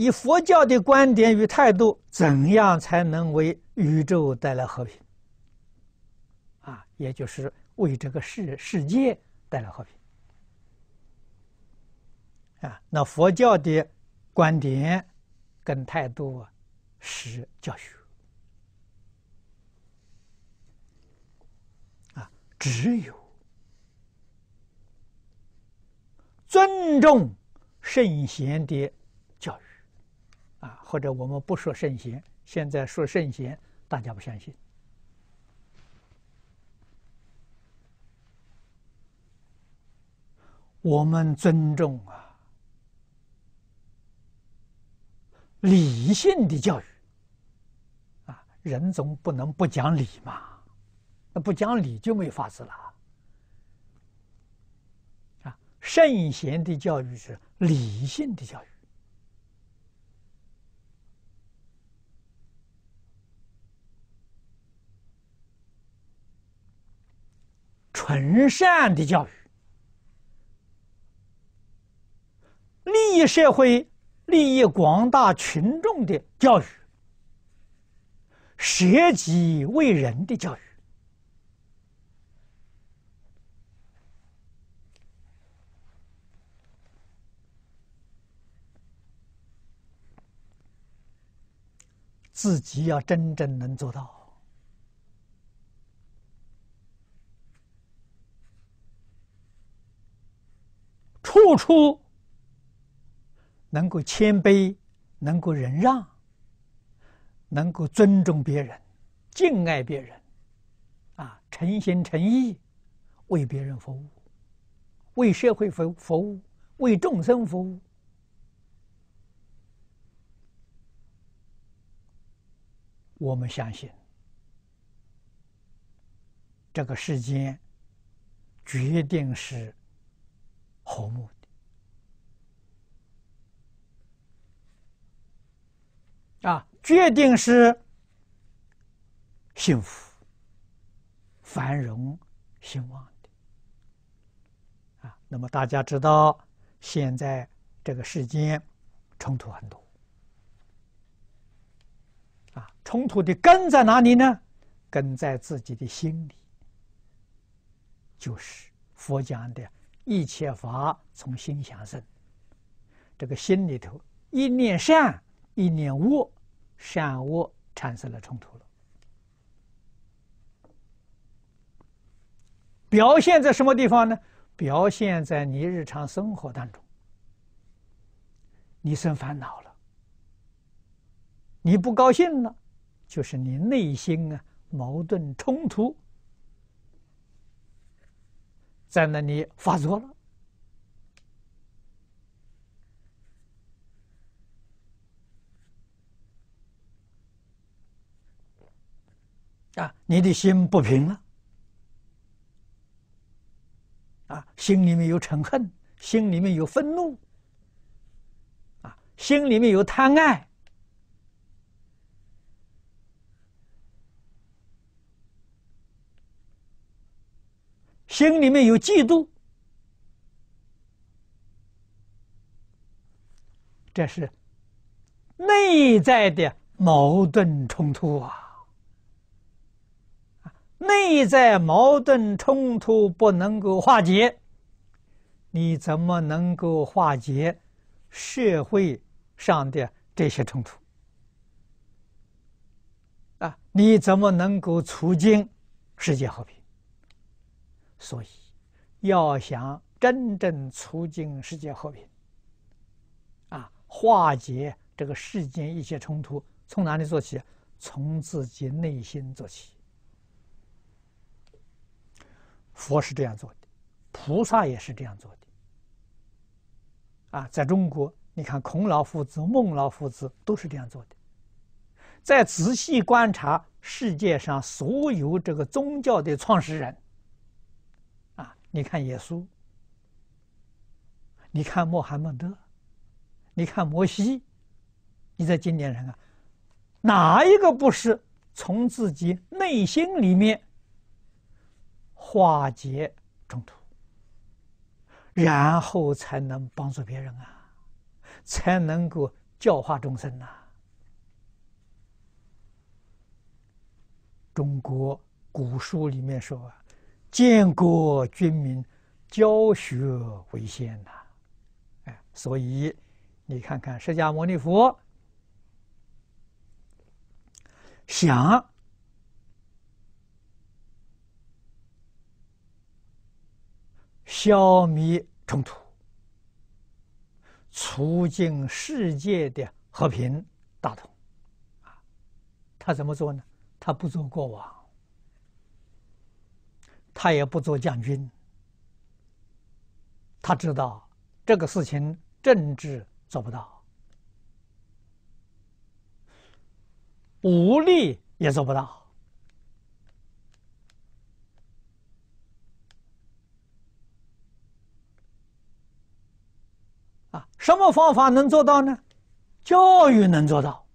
以佛教的观点与态度，怎样才能为宇宙带来和平？啊，也就是为这个世世界带来和平。啊，那佛教的观点跟态度是教学。啊，只有尊重圣贤的。啊，或者我们不说圣贤，现在说圣贤，大家不相信。我们尊重啊。理性的教育，啊，人总不能不讲理嘛，那不讲理就没法子了。啊，圣贤的教育是理性的教育，纯善的教育，利益社会。利益广大群众的教育，舍己为人的教育，自己要真正能做到，处处。能够谦卑，能够忍让，能够尊重别人，敬爱别人，啊，诚心诚意为别人服务，为社会服服务，为众生服务。我们相信，这个世间决定是和睦的。啊，决定是幸福、繁荣、兴旺的。啊，那么大家知道，现在这个世间冲突很多。啊，冲突的根在哪里呢？根在自己的心里，就是佛讲的一切法从心想生。这个心里头一念善。一念恶，善恶产生了冲突了。表现在什么地方呢？表现在你日常生活当中，你生烦恼了，你不高兴了，就是你内心啊矛盾冲突在那里发作了。啊，你的心不平了，啊，心里面有嗔恨，心里面有愤怒，啊，心里面有贪爱，心里面有嫉妒，这是内在的矛盾冲突啊。内在矛盾冲突不能够化解，你怎么能够化解社会上的这些冲突？啊，你怎么能够促进世界和平？所以，要想真正促进世界和平，啊，化解这个世间一切冲突，从哪里做起？从自己内心做起。佛是这样做的，菩萨也是这样做的。啊，在中国，你看孔老夫子、孟老夫子都是这样做的。再仔细观察世界上所有这个宗教的创始人，你看耶稣，你看穆罕默德，你看摩西，你在经典上啊，哪一个不是从自己内心里面？化解冲突，然后才能帮助别人啊，才能够教化众生呐。中国古书里面说啊，建国军民，教学为先呐。哎，所以你看看释迦牟尼佛想。消灭冲突，促进世界的和平大同，啊，他怎么做呢？他不做过往，他也不做将军，他知道这个事情政治做不到，武力也做不到。啊，什么方法能做到呢？教育能做到，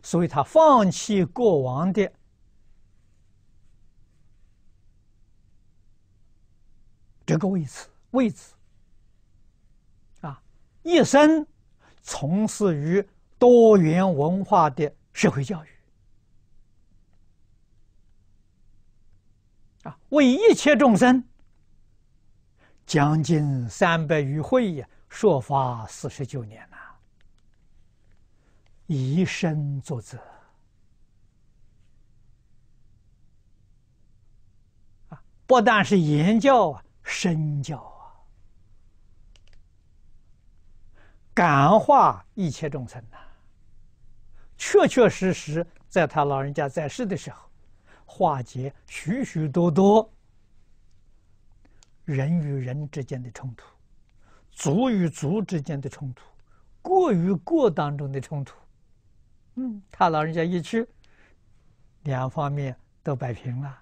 所以他放弃国王的这个位置，位置啊，一生从事于多元文化的社会教育啊，为一切众生。将近三百余会呀，说法四十九年呐，以身作则啊，不但是言教啊，身教啊，感化一切众生呐，确确实实在他老人家在世的时候，化解许许多多。人与人之间的冲突，族与族之间的冲突，国与国当中的冲突，嗯，他老人家一去，两方面都摆平了，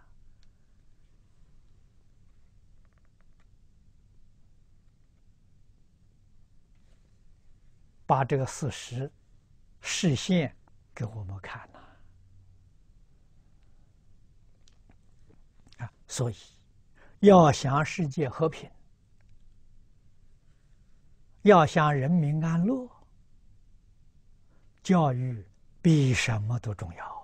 把这个事实视线给我们看了啊，所以。要想世界和平，要想人民安乐，教育比什么都重要。